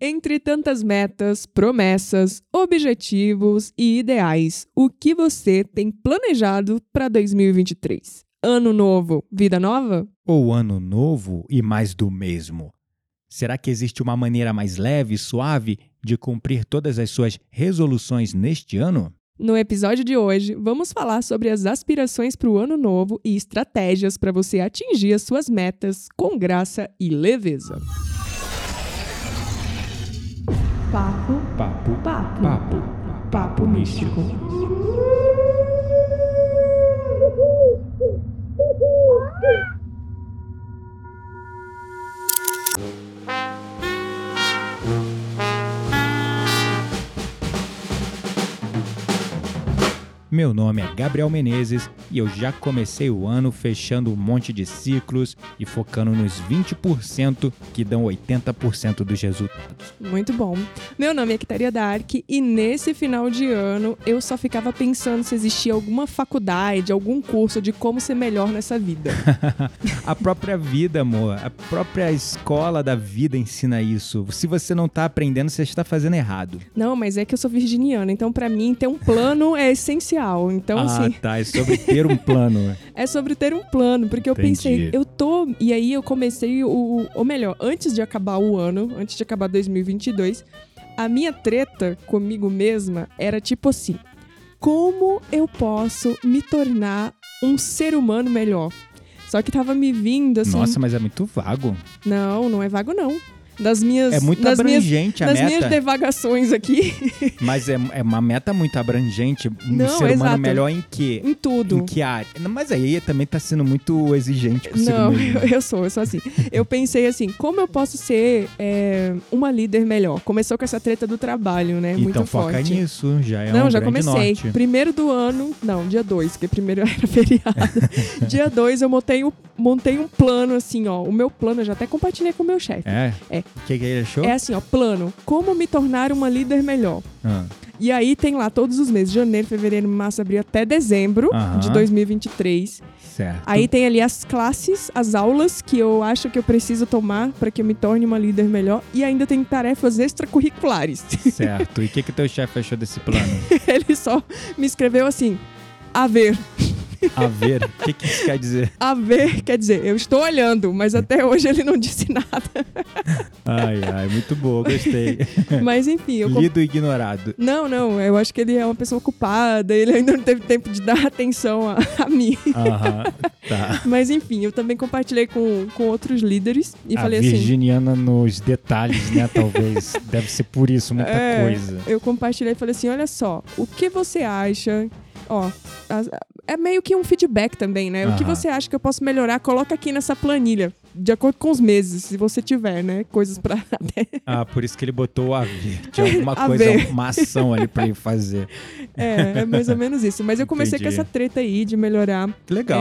Entre tantas metas, promessas, objetivos e ideais, o que você tem planejado para 2023? Ano novo, vida nova? Ou ano novo e mais do mesmo? Será que existe uma maneira mais leve e suave de cumprir todas as suas resoluções neste ano? No episódio de hoje, vamos falar sobre as aspirações para o ano novo e estratégias para você atingir as suas metas com graça e leveza. Papo, Papo, papo, papo, papo místico. Meu nome é Gabriel Menezes e eu já comecei o ano fechando um monte de ciclos e focando nos 20% que dão 80% dos resultados. Muito bom. Meu nome é Kitaria Dark e nesse final de ano eu só ficava pensando se existia alguma faculdade, algum curso de como ser melhor nessa vida. a própria vida, amor, a própria escola da vida ensina isso. Se você não tá aprendendo, você está fazendo errado. Não, mas é que eu sou virginiana, então para mim ter um plano é essencial. Então, ah, assim. tá. É sobre ter um plano. é sobre ter um plano, porque eu Entendi. pensei, eu tô. E aí eu comecei o. Ou melhor, antes de acabar o ano, antes de acabar 2022, a minha treta comigo mesma era tipo assim: como eu posso me tornar um ser humano melhor? Só que tava me vindo assim. Nossa, mas é muito vago. Não, não é vago, não. Das minhas. É muito das minhas, abrangente a das meta. minhas devagações aqui, Mas é, é uma meta muito abrangente. Um Não, ser humano exato. melhor em quê? em tudo. Em que área? Mas aí também tá sendo muito exigente consigo Não, eu, eu sou, eu sou assim. Eu pensei assim, como eu posso ser é, uma líder melhor? Começou com essa treta do trabalho, né? Então Muito foca forte. nisso, já é não, um já comecei. norte. Primeiro do ano, não, dia 2, porque primeiro era feriado. dia 2 eu montei, um- montei um plano assim, ó. O meu plano, eu já até compartilhei com o meu chefe. É? É. O que, que ele achou? É assim, ó, plano. Como me tornar uma líder melhor? Ah, E aí tem lá todos os meses, janeiro, fevereiro, março, abril, até dezembro de 2023. certo. Aí tem ali as classes, as aulas que eu acho que eu preciso tomar para que eu me torne uma líder melhor. E ainda tem tarefas extracurriculares. Certo. E o que, que teu chefe achou desse plano? Ele só me escreveu assim: a ver. A ver, o que, que isso quer dizer? A ver, quer dizer, eu estou olhando, mas até hoje ele não disse nada. Ai, ai, muito boa, gostei. Mas enfim, eu. comp- Lido ignorado. Não, não, eu acho que ele é uma pessoa ocupada, ele ainda não teve tempo de dar atenção a, a mim. Aham, tá. Mas enfim, eu também compartilhei com, com outros líderes e a falei assim. virginiana nos detalhes, né, talvez. Deve ser por isso, muita É, coisa. Eu compartilhei e falei assim: olha só, o que você acha? Ó, é meio que um feedback também, né? O que você acha que eu posso melhorar? Coloca aqui nessa planilha, de acordo com os meses, se você tiver, né? Coisas pra. Ah, por isso que ele botou a ver. Tinha alguma A coisa, ver. uma ação ali pra ele fazer. é, é mais ou menos isso. Mas eu comecei Entendi. com essa treta aí de melhorar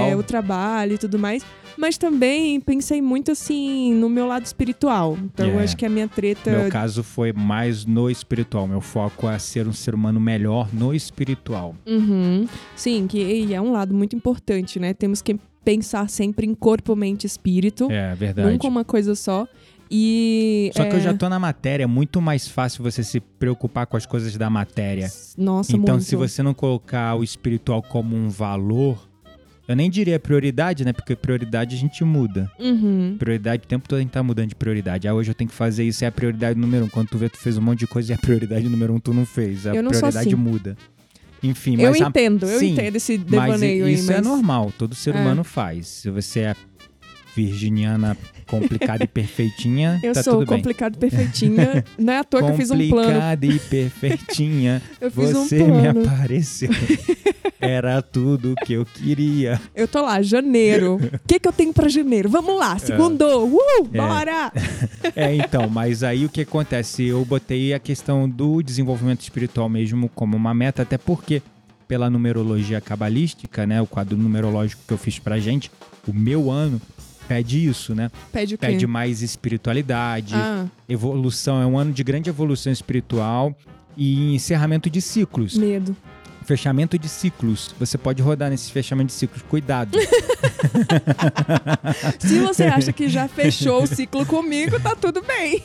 é, o trabalho e tudo mais. Mas também pensei muito assim no meu lado espiritual. Então eu Yeah. acho que a minha treta. Meu caso foi mais no espiritual. Meu foco é ser um ser humano melhor no espiritual. Uhum. Sim, que e é um lado muito importante, né? Temos que pensar sempre em corpo, mente e espírito. É, verdade. Nunca uma coisa só. E. Só que eu é, já tô na matéria, é muito mais fácil você se preocupar com as coisas da matéria. Nossa, então, muito. se você não colocar o espiritual como um valor, eu nem diria prioridade, né? Porque prioridade a gente muda. Uhum. Prioridade, o tempo todo a gente tá mudando de prioridade. Ah, hoje eu tenho que fazer isso, é a prioridade número um. Quando tu vê, tu fez um monte de coisa e a prioridade número um tu não fez. A Eu não prioridade assim. muda. Enfim, Eu mas a- entendo, eu Sim, entendo esse mas devaneio aí, isso é mas- normal, todo ser É. humano faz. Se você é virginiana complicada e perfeitinha, Eu tá sou complicado e perfeitinha. Não é à toa que eu fiz um plano. Complicada e perfeitinha, Eu fiz um você me plano. apareceu. Era tudo que eu queria. Eu tô lá, janeiro. O que, que eu tenho pra janeiro? Vamos lá, segundo! Uh, É. bora! É, então, mas aí o que acontece? Eu botei a questão do desenvolvimento espiritual mesmo como uma meta, até porque pela numerologia cabalística, né, o quadro numerológico que eu fiz pra gente, o meu ano pede isso, né? Pede o quê? Pede mais espiritualidade, Ah, evolução, é um ano de grande evolução espiritual e encerramento de ciclos. medo. Fechamento de ciclos. Você pode rodar nesses fechamentos de ciclos. Cuidado. Se você acha que já fechou o ciclo comigo, tá tudo bem.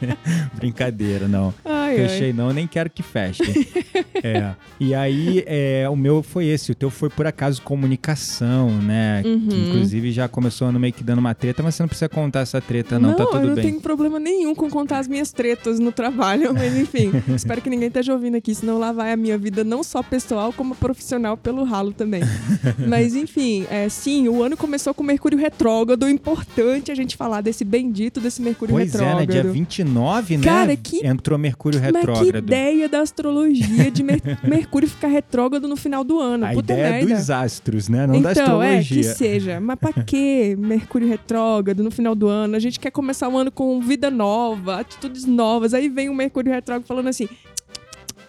Brincadeira, não. Ai, Fechei ai. não, nem quero que feche. é. E aí, é, o meu foi esse. O teu foi, por acaso, comunicação, né? Uhum. Que, inclusive, já começou ano meio que dando uma treta, mas você não precisa contar essa treta, não, tá eu tudo não bem. tenho problema nenhum com contar as minhas tretas no trabalho, mas enfim, espero que ninguém esteja ouvindo aqui, senão lá vai a minha vida não só pessoal, como profissional pelo ralo também. mas enfim, é, sim, o ano começou com Mercúrio retrógrado, importante a gente falar desse bendito desse Mercúrio Pois é, retrógrado. né? Dia 29, né? Cara, que- Entrou Mercúrio Mas que retrógrado. ideia da astrologia de Mer- Mercúrio ficar retrógrado no final do ano. A Puta ideia é merda. dos astros, né? Não da então, é, que astrologia. seja. Mas pra que Mercúrio retrógrado no final do ano? A gente quer começar o ano com vida nova, atitudes novas. Aí vem o Mercúrio retrógrado falando assim: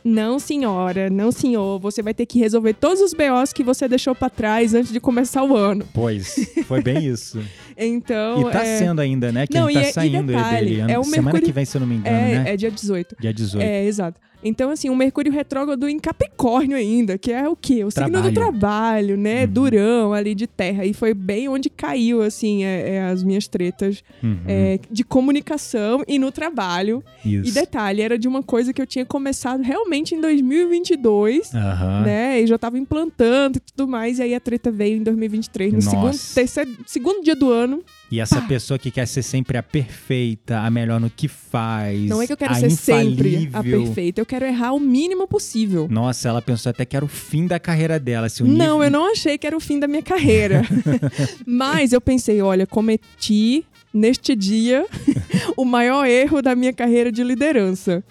Não, senhora, não, senhor. Você vai ter que resolver todos os BOs que você deixou pra trás antes de começar o ano. Pois, foi bem isso. Então. e tá é... sendo ainda, né? Que Não, ele tá e é- e saindo detalhe, dele. é o Semana Mercúrio- que vem, se eu não me engano, É, né? é dia 18. Dia 18. É, exato. Então, assim, o Mercúrio retrógrado em Capricórnio ainda, que é o quê? O signo do Trabalho. trabalho, né? Uhum. Durão ali de terra. E foi bem onde caiu, assim, é, é, as minhas tretas Uhum, é, de comunicação e no trabalho. isso. E detalhe, era de uma coisa que eu tinha começado realmente em 2022. Aham. Né? E já tava implantando e tudo mais. E aí a treta veio em 2023, no Nossa. segundo, terceiro, segundo dia do ano. E essa pessoa que quer ser sempre a perfeita, a melhor no que faz. Não é que eu quero ser sempre a infalível. perfeita, eu quero errar o mínimo possível. Nossa, ela pensou até que era o fim da carreira dela. Se o Não, eu não achei que era o fim da minha carreira. Mas eu pensei, olha, cometi neste dia o maior erro da minha carreira de liderança.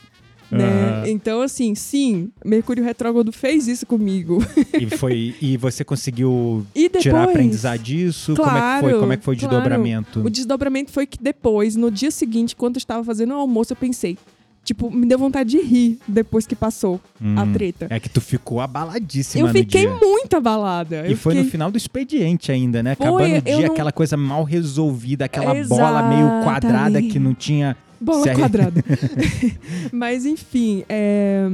Né? Aham. Então, assim, sim, Mercúrio Retrógrado fez isso comigo. E, foi, e você conseguiu E depois. tirar aprendizado disso? como é que foi? Claro, Como é que foi o claro. desdobramento? O desdobramento foi que depois, no dia seguinte, quando eu estava fazendo o almoço, eu pensei. Tipo, me deu vontade de rir depois que passou a Hum, treta. É que tu ficou abaladíssima Eu fiquei muito abalada. E foi fiquei... no final do expediente ainda, né? Foi, Acabando o dia, não- aquela coisa mal resolvida, aquela bola meio quadrada Exatamente. que não tinha. Bola Sério? quadrada. Mas enfim, é,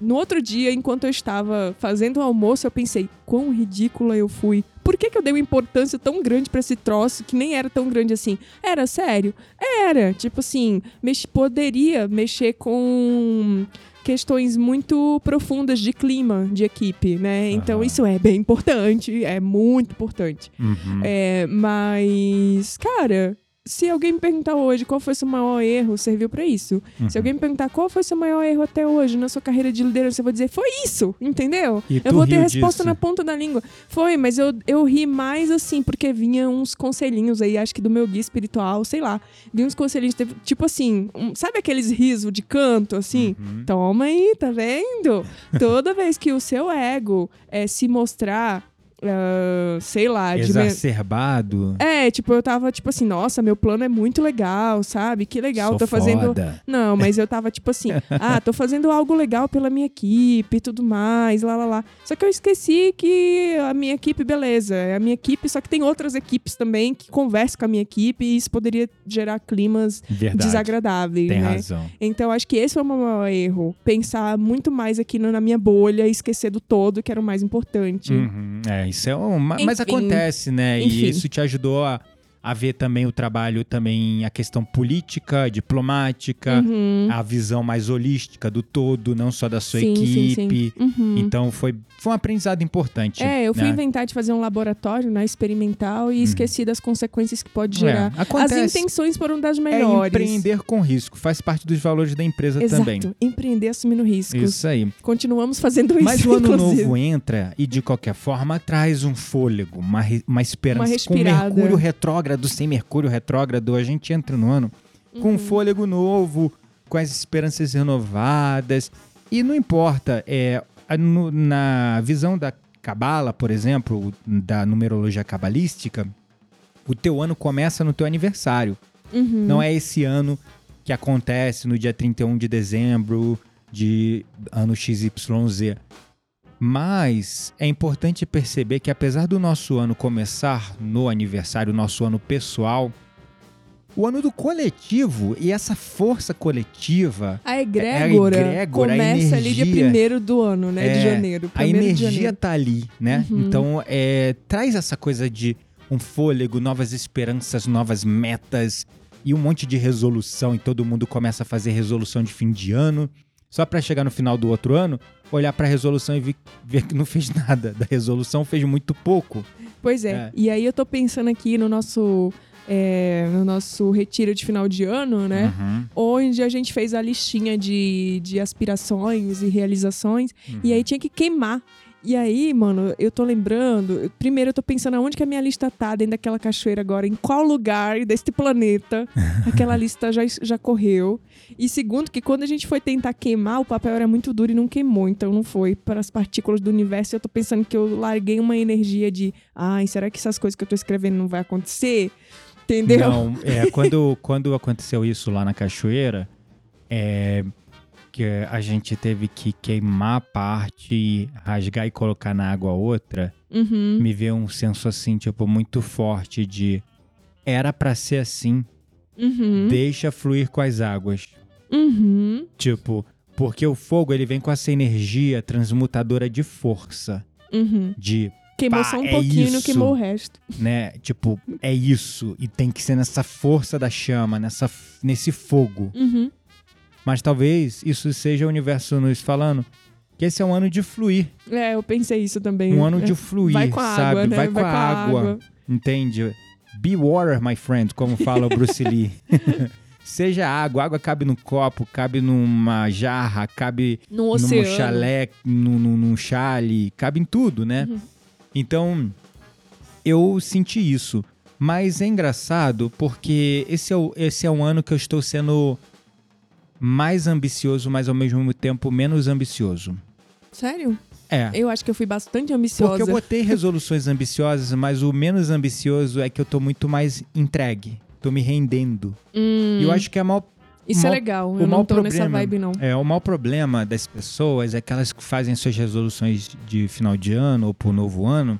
no outro dia, enquanto eu estava fazendo o almoço, eu pensei, quão ridícula eu fui. Por que, que eu dei uma importância tão grande pra esse troço que nem era tão grande assim? Era sério? Era. Tipo assim, mex- poderia mexer com questões muito profundas de clima de equipe, né? Então isso é bem importante, é muito importante. Uhum. É, mas, cara, se alguém me perguntar hoje qual foi seu maior erro, serviu pra isso. Uhum. Se alguém me perguntar qual foi seu maior erro até hoje na sua carreira de liderança, eu vou dizer, foi isso, entendeu? Eu vou ter resposta disso? na ponta da língua. Foi, mas eu, eu ri mais assim, porque vinha uns conselhinhos aí, acho que do meu guia espiritual, sei lá. Vinha uns conselhinhos, tipo assim, um- sabe aqueles risos de canto, assim? Uhum. Toma aí, tá vendo? Toda vez que o seu ego é, se mostrar, ah, sei lá, me- Exacerbado. é, tipo, eu tava tipo assim, nossa, meu plano é muito legal, sabe? Que legal, Sou tô fazendo. foda. Não, mas eu tava tipo assim, ah, tô fazendo algo legal pela minha equipe e tudo mais, lá lá lá. Só que eu esqueci que a minha equipe, beleza, é a minha equipe, só que tem outras equipes também que conversam com a minha equipe e isso poderia gerar climas Verdade. desagradáveis, Tem né? razão. Então acho que esse foi o meu maior erro. Pensar muito mais aqui na minha bolha e esquecer do todo, que era o mais importante. Uhum. É, isso é uma. Mas acontece, né? E Enfim. isso te ajudou a, a ver também o trabalho, também a questão política, diplomática, Uhum. a visão mais holística do todo, não só da sua Sim, sim, sim. equipe. Uhum. Então foi, foi um aprendizado importante. É, eu fui né? inventar de fazer um laboratório, né, experimental, e esqueci das consequências que pode gerar. É, acontece. As intenções foram das É melhores. empreender com risco, faz parte dos valores da empresa Exato. também. Empreender assumindo riscos. Isso aí. Continuamos fazendo isso, Mas o ano inclusive. novo entra e, de qualquer forma, traz um fôlego, uma, uma esperança. Uma com respirada. Mercúrio retrógrado, sem Mercúrio retrógrado, a gente entra no ano com Uhum. um fôlego novo, com as esperanças renovadas. E não importa, é, no- na visão da Cabala, por exemplo, da numerologia cabalística, o teu ano começa no teu aniversário. Uhum. Não é esse ano que acontece no dia 31 de dezembro de ano XYZ. Mas é importante perceber que apesar do nosso ano começar no aniversário, nosso ano pessoal, o ano do coletivo e essa força coletiva. A egrégora, É a egrégora, a começa ali dia energia. primeiro do ano, né? de É, janeiro. A de energia tá ali, né? Uhum. Então, é, traz essa coisa de um fôlego, novas esperanças, novas metas e um monte de resolução. E todo mundo começa a fazer resolução de fim de ano. Só pra chegar no final do outro ano, olhar pra resolução e ver que não fez nada. Da resolução fez muito pouco. Pois é. É. E aí eu tô pensando aqui no nosso, é, no nosso retiro de final de ano, né? Uhum, Onde a gente fez a listinha de, de aspirações e realizações. uhum. E aí tinha que queimar. E aí, mano, eu tô lembrando. Primeiro, eu tô pensando aonde que a minha lista tá dentro daquela cachoeira agora, em qual lugar deste planeta aquela lista já, já correu. E segundo, que quando a gente foi tentar queimar, o papel era muito duro e não queimou, então não foi para as partículas do universo. Eu tô pensando que eu larguei uma energia de, ai, será que essas coisas que eu tô escrevendo não vai acontecer? Entendeu? Não, é, quando, quando aconteceu isso lá na cachoeira, é, que a gente teve que queimar a parte, rasgar e colocar na água outra, Uhum. me veio um senso assim, tipo, muito forte de era pra ser assim, Uhum. deixa fluir com as águas. Uhum. Tipo, porque o fogo ele vem com essa energia transmutadora de força, Uhum. de, Queimou só um é pouquinho, não isso. queimou o resto. né, tipo, é isso e tem que ser nessa força da chama, nessa nesse fogo. Uhum. Mas talvez isso seja o universo nos falando que esse é um ano de fluir, É, eu pensei isso também. um ano É. de fluir, Vai com a sabe? água, né? Vai com a água, entende? Be water, my friend, como fala o Bruce Lee. Seja água, água cabe no copo, cabe numa jarra, cabe No num chalé, num, num, num chale, cabe em tudo, né? Uhum. Então, eu senti isso. Mas é engraçado porque esse é, o, esse é um ano que eu estou sendo mais ambicioso, mas ao mesmo tempo menos ambicioso. Sério? É. Eu acho que eu fui bastante ambiciosa. Porque eu botei resoluções ambiciosas, mas o menos ambicioso é que eu tô muito mais entregue. Tô me rendendo. Hum, E eu acho que é mal isso é mal- legal. o Eu mau não tô nessa problema- vibe, não. É, o mau problema das pessoas é que elas fazem suas resoluções de final de ano ou pro novo ano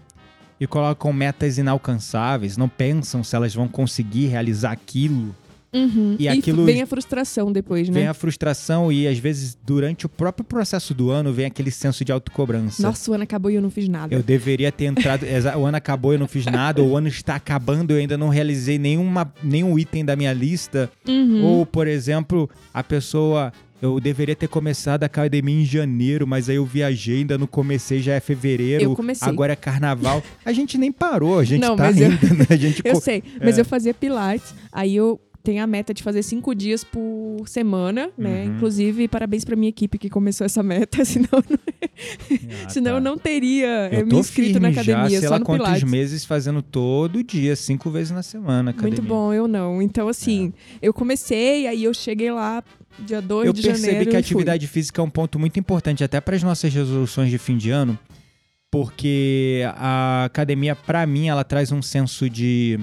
e colocam metas inalcançáveis, não pensam se elas vão conseguir realizar aquilo. Uhum. E aquilo- vem a frustração depois, né? Vem a frustração e às vezes durante o próprio processo do ano vem aquele senso de autocobrança. Nossa, o ano acabou e eu não fiz nada. Eu deveria ter entrado. O ano acabou e eu não fiz nada. O ano está acabando e eu ainda não realizei nenhuma, nenhum item da minha lista. Uhum. Ou, por exemplo, a pessoa. Eu deveria ter começado a academia em janeiro, mas aí eu viajei, ainda não comecei, já é fevereiro. Eu comecei. Agora é carnaval. A gente nem parou, a gente Não, tá mas eu- ainda, né? A gente Eu co- sei, mas É. eu fazia pilates, aí eu tenho a meta de fazer cinco dias por semana, né? Uhum. Inclusive, parabéns pra minha equipe que começou essa meta, senão, Ah, senão tá. eu não teria eh, Eu me tô inscrito na academia, já, sei só lá no quantos pilates. meses fazendo todo dia, cinco vezes na semana academia. Muito bom, eu não. Então, assim, eu comecei, aí eu cheguei lá dia 2 Eu de percebi janeiro que a e fui. atividade física é um ponto muito importante até para as nossas resoluções de fim de ano, porque a academia, para mim, ela traz um senso de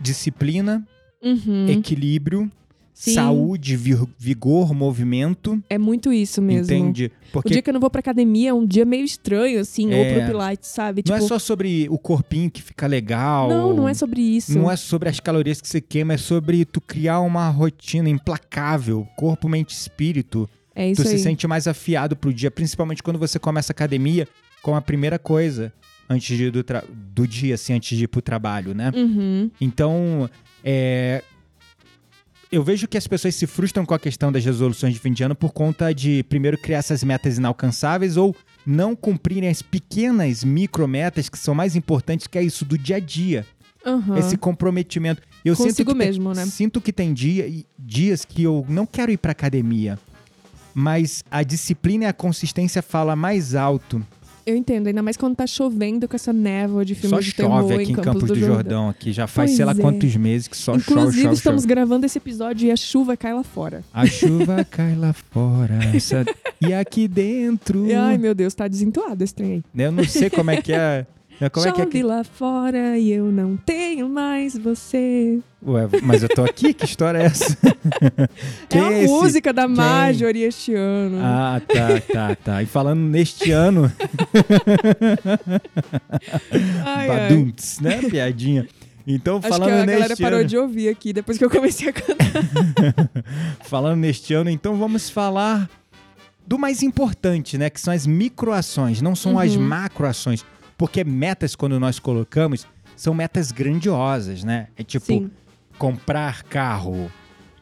disciplina, Uhum. equilíbrio, Sim. saúde, vigor, movimento, É muito isso mesmo. entende? O Porque dia que eu não vou pra academia é um dia meio estranho, assim, ou É. pro Pilates, sabe? não é Tipo, só sobre o corpinho que fica legal. não, não é sobre isso. Não é sobre as calorias que você queima, é sobre tu criar uma rotina implacável, corpo, mente, espírito. É isso tu aí. se sente mais afiado pro dia, principalmente quando você começa a academia com a primeira coisa antes de, do, do dia, assim, antes de ir pro trabalho, né? Uhum. Então, é, eu vejo que as pessoas se frustram com a questão das resoluções de fim de ano por conta de, primeiro, criar essas metas inalcançáveis ou não cumprirem as pequenas micrometas que são mais importantes, que é isso do dia a dia Aham. esse comprometimento. Eu sinto Consigo que tem- mesmo, né? Sinto que tem dia, dias que eu não quero ir pra academia, mas a disciplina e a consistência fala mais alto. Eu entendo, ainda mais quando tá chovendo com essa névoa de filme só de chove terror aqui em Campos, do, Jordão. aqui já faz Pois sei lá é. quantos meses que só Inclusive, chove, chove, estamos chove. gravando esse episódio e a chuva cai lá fora. A chuva cai lá fora essa- e aqui dentro. Ai, meu Deus, tá desentuado esse trem aí. Eu não sei como é que é. Como é que é Chove lá fora e eu não tenho mais você. Ué, mas eu tô aqui? Que história é essa? é a esse? música da Marjorie este ano. Ah, tá, tá, tá. E falando neste ano, ai, ai. Badunts, né? Piadinha. Então, Acho falando que a galera neste parou ano, de ouvir aqui depois que eu comecei a cantar. falando neste ano, então vamos falar do mais importante, né? Que são as microações, não são as Uhum. macroações. Porque metas, quando nós colocamos, são metas grandiosas, né? É tipo Sim. comprar carro,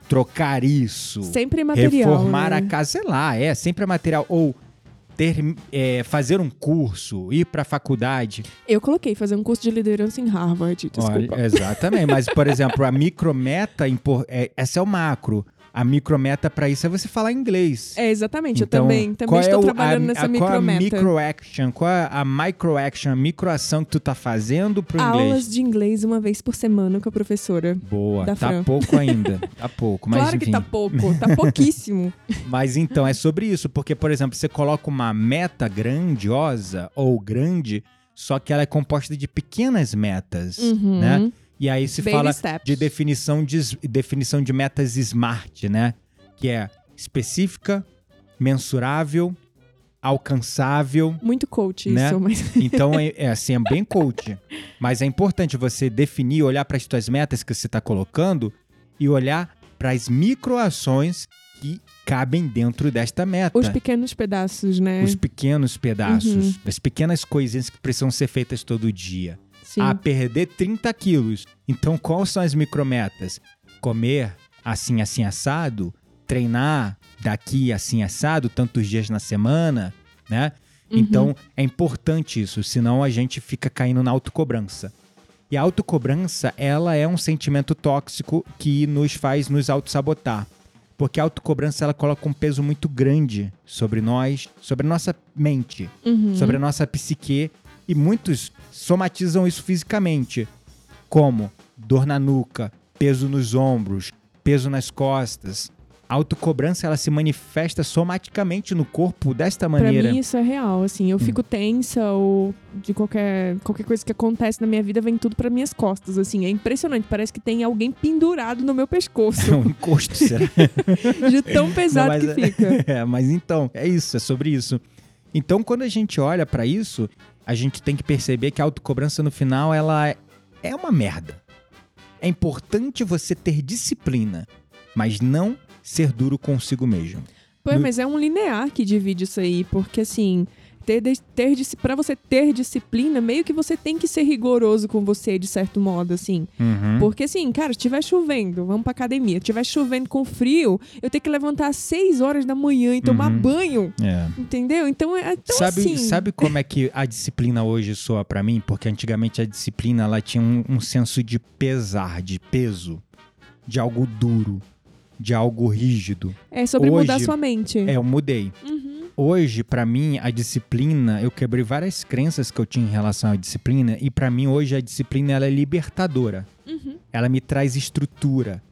trocar isso, Sempre material. reformar né? a casa, sei lá, é sempre é material. Ou ter, é, fazer um curso, ir pra faculdade. Eu coloquei fazer um curso de liderança em Harvard. Desculpa. Olha, exatamente. Mas, por exemplo, a micrometa, é, essa é o macro. A micrometa pra isso é você falar inglês. É, exatamente. Então, eu também, também qual estou é o- trabalhando a, nessa a, Qual é a micrometa. micro action? Qual é a micro action, a microação que tu tá fazendo pro inglês? Aulas de inglês uma vez por semana com a professora. Boa, tá Fran. pouco ainda. Tá pouco, mas claro enfim. que tá pouco, tá pouquíssimo. Mas então, é sobre isso, porque, por exemplo, você coloca uma meta grandiosa ou grande, só que ela é composta de pequenas metas, Uhum. né? E aí se Baby fala steps. de definição de, definição de metas SMART, né? Que é específica, mensurável, alcançável. Muito coach Né? isso, mas Então, é, é assim, é bem coach. Mas é importante você definir, olhar para as suas metas que você está colocando e olhar para as microações que cabem dentro desta meta. os pequenos pedaços, né? Os pequenos pedaços, Uhum. as pequenas coisinhas que precisam ser feitas todo dia. Sim. A perder 30 quilos. Então, quais são as micrometas? Comer assim, assim, assado. Treinar daqui, assim, assado, tantos dias na semana, né? Uhum. Então, é importante isso, senão a gente fica caindo na autocobrança. E a autocobrança, ela é um sentimento tóxico que nos faz nos autossabotar. Porque a autocobrança, ela coloca um peso muito grande sobre nós, sobre a nossa mente Uhum. sobre a nossa psique e muitos somatizam isso fisicamente, como dor na nuca, peso nos ombros, peso nas costas. A autocobrança ela se manifesta somaticamente no corpo desta Pra maneira. mim isso é real, assim, Hum. eu fico tensa ou de qualquer, qualquer coisa que acontece na minha vida vem tudo pra minhas costas, assim, é impressionante, parece que tem alguém pendurado no meu pescoço, É um encosto, será? de tão pesado Não, que mas fica. É, mas então, é isso, é sobre isso. Então, quando a gente olha pra isso, a gente tem que perceber que a autocobrança no final ela é- é uma merda. É importante você ter disciplina, mas não ser duro consigo mesmo. Pô, No- mas é um linear que divide isso aí, porque assim, ter, ter pra você ter disciplina, meio que você tem que ser rigoroso com você, de certo modo, assim. Uhum. Porque assim, cara, se tiver chovendo, vamos pra academia, se tiver chovendo com frio, eu tenho que levantar às 6 horas da manhã e tomar Uhum. banho, É. entendeu? Então é então, sabe, assim... sabe como é que a disciplina hoje soa pra mim? Porque antigamente a disciplina ela tinha um, um senso de pesar, de peso, de algo duro, de algo rígido. É sobre Hoje- mudar sua mente. É, eu mudei. Uhum. Hoje, pra mim, a disciplina, eu quebrei várias crenças que eu tinha em relação à disciplina e pra mim hoje a disciplina ela é libertadora. Uhum. Ela me traz estrutura.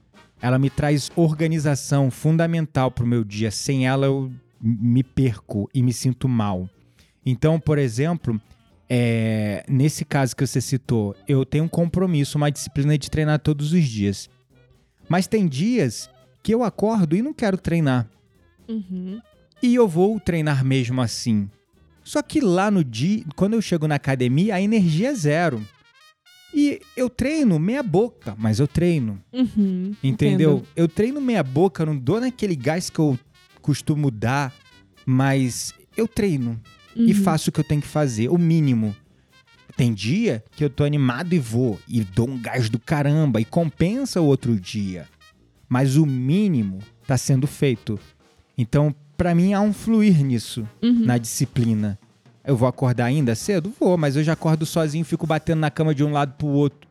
Ela me traz organização fundamental pro meu dia. Sem ela eu me perco e me sinto mal. Então, por exemplo, é, nesse caso que você citou, eu tenho um compromisso, uma disciplina de treinar todos os dias. Mas tem dias que eu acordo e não quero treinar. Uhum. E eu vou treinar mesmo assim. Só que lá no dia, quando eu chego na academia, a energia é zero. E eu treino meia boca, mas eu treino. Uhum. Entendeu? Entendo. Eu treino meia boca, não dou naquele gás que eu costumo dar, mas eu treino e Uhum. faço o que eu tenho que fazer, o mínimo. Tem dia que eu tô animado e vou, e dou um gás do caramba, e compensa o outro dia. Mas o mínimo tá sendo feito. Então, pra mim, há um fluir nisso, Uhum. na disciplina. Eu vou acordar ainda cedo? Vou, mas eu já acordo sozinho, fico batendo na cama de um lado pro outro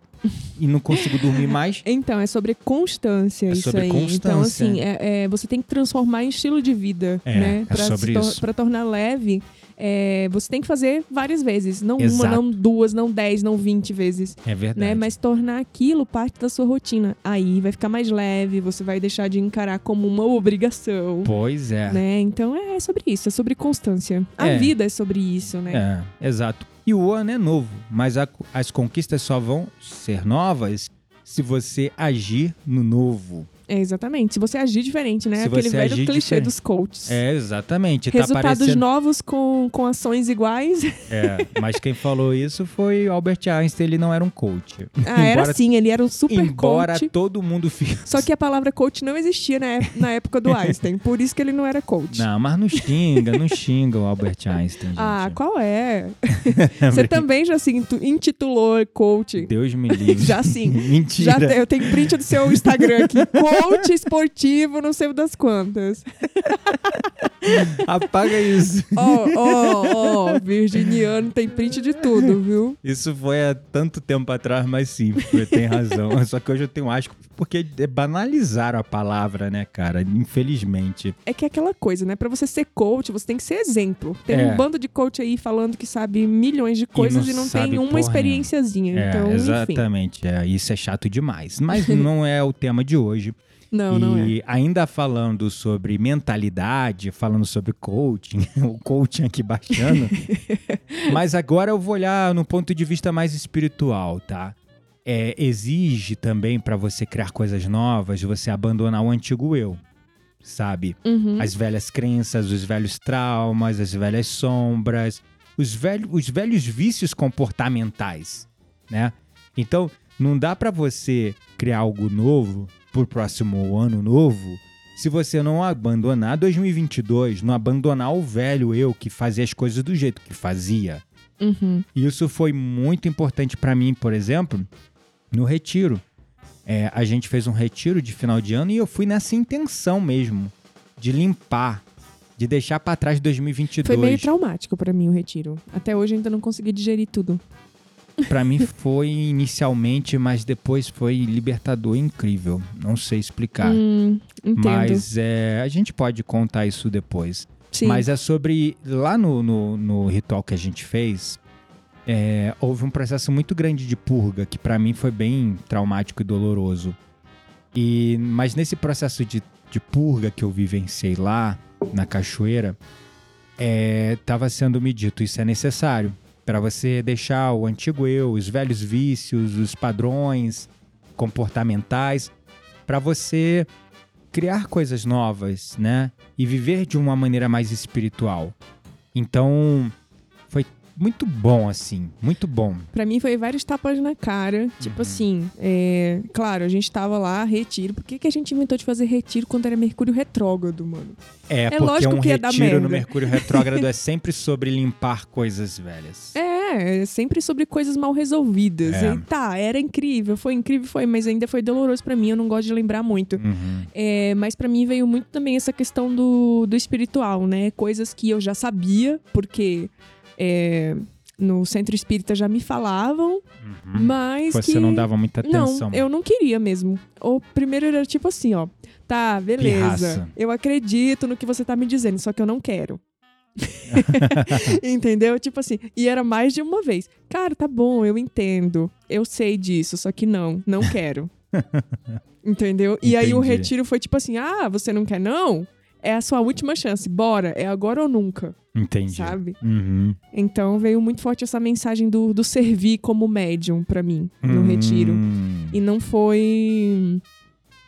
e não consigo dormir mais. Então, é sobre constância É isso sobre aí. Então, constância. assim, é, é, você tem que transformar em estilo de vida, É, né? é sobre se tor- isso. Pra tornar leve, é, você tem que fazer várias vezes. Não uma, Exato. não duas, não dez, não vinte vezes. É verdade. Né? Mas tornar aquilo parte da sua rotina. Aí vai ficar mais leve, você vai deixar de encarar como uma obrigação. Pois é. Né? Então é sobre isso, é sobre constância. A É. vida é sobre isso, né? É, exato. E o ano é novo, mas a- as conquistas só vão ser novas se você agir no novo. É, exatamente. Se você agir diferente, né? Se Aquele você velho agir clichê diferente. dos coaches. É, exatamente. Tá Resultados parecendo... novos com, com ações iguais. É, mas quem falou isso foi Albert Einstein, ele não era um coach. Ah, era Embora- assim, ele era um super Embora coach. todo mundo fique. Só que a palavra coach não existia na, ép- na época do Einstein. Por isso que ele não era coach. Não, mas não xinga, não xinga o Albert Einstein, gente. Ah, qual é? Você também já se intu- intitulou coach. Deus me livre. Já sim. Mentira. Já eu tenho print do seu Instagram aqui. Coach esportivo, não sei das quantas. Apaga isso. Ó, ó, ó, virginiano tem print de tudo, viu? Isso foi há tanto tempo atrás, mas sim, você tem razão. Só que hoje eu tenho asco porque banalizaram a palavra, né, cara? Infelizmente. É que é aquela coisa, né? Pra você ser coach, você tem que ser exemplo. Tem É. um bando de coach aí falando que sabe milhões de coisas e não não, sabe tem uma experiênciazinha. É, então, enfim. exatamente. É, isso é chato demais. Mas não é o tema de hoje. Não, e não é. ainda falando sobre mentalidade, falando sobre coaching, o coaching aqui baixando. mas agora eu vou olhar no ponto de vista mais espiritual, tá? É, exige também para você criar coisas novas, você abandonar o antigo eu, sabe? Uhum. As velhas crenças, os velhos traumas, as velhas sombras, os, velhos, os velhos vícios comportamentais, né? Então, não dá pra você criar algo novo pro próximo ano novo se você não abandonar 2022, não abandonar o velho eu que fazia as coisas do jeito que fazia. Uhum. Isso foi muito importante pra mim, por exemplo, no retiro. É, a gente fez um retiro de final de ano e eu fui nessa intenção mesmo de limpar, de deixar pra trás 2022. Foi meio traumático pra mim o retiro. Até hoje eu ainda não consegui digerir tudo. Pra mim foi inicialmente, mas depois foi libertador incrível. Não sei explicar. Hum. Mas é, a gente pode contar isso depois. Sim. Mas é sobre. Lá no, no, no ritual que a gente fez, é, houve um processo muito grande de purga, que pra mim foi bem traumático e doloroso. E, mas nesse processo de, de purga que eu vivenciei lá, na cachoeira, estava sendo me dito: isso é necessário para você deixar o antigo eu, os velhos vícios, os padrões comportamentais, para você criar coisas novas, né? E viver de uma maneira mais espiritual. Então, muito bom, assim, muito bom. Pra mim foi vários tapas na cara. Tipo Uhum. assim, é... claro, a gente tava lá, retiro. Por que, que a gente inventou de fazer retiro quando era Mercúrio retrógrado, mano? É, É porque lógico um que retiro no. Mercúrio retrógrado é sempre sobre limpar coisas velhas. É, é sempre sobre coisas mal resolvidas. É. E tá, era incrível, foi incrível, foi, mas ainda foi doloroso pra mim, eu não gosto de lembrar muito. Uhum. É, mas pra mim veio muito também essa questão do, do espiritual, né? Coisas que eu já sabia, porque é, no centro espírita já me falavam, Uhum. mas Você que... não dava muita atenção. Não, eu não queria mesmo. O primeiro era tipo assim, ó. Tá, beleza. Pirraça. Eu acredito no que você tá me dizendo, só que eu não quero. Entendeu? Tipo assim, e era mais de uma vez. Cara, tá bom, eu entendo. Eu sei disso, só que não, não quero. Entendeu? E aí o Entendi. retiro foi tipo assim: "Ah, você não quer não? É a sua última chance. Bora, é agora ou nunca", Entendi. sabe? Uhum. Então veio muito forte essa mensagem do, do servir como médium pra mim no Hum. retiro. E não foi.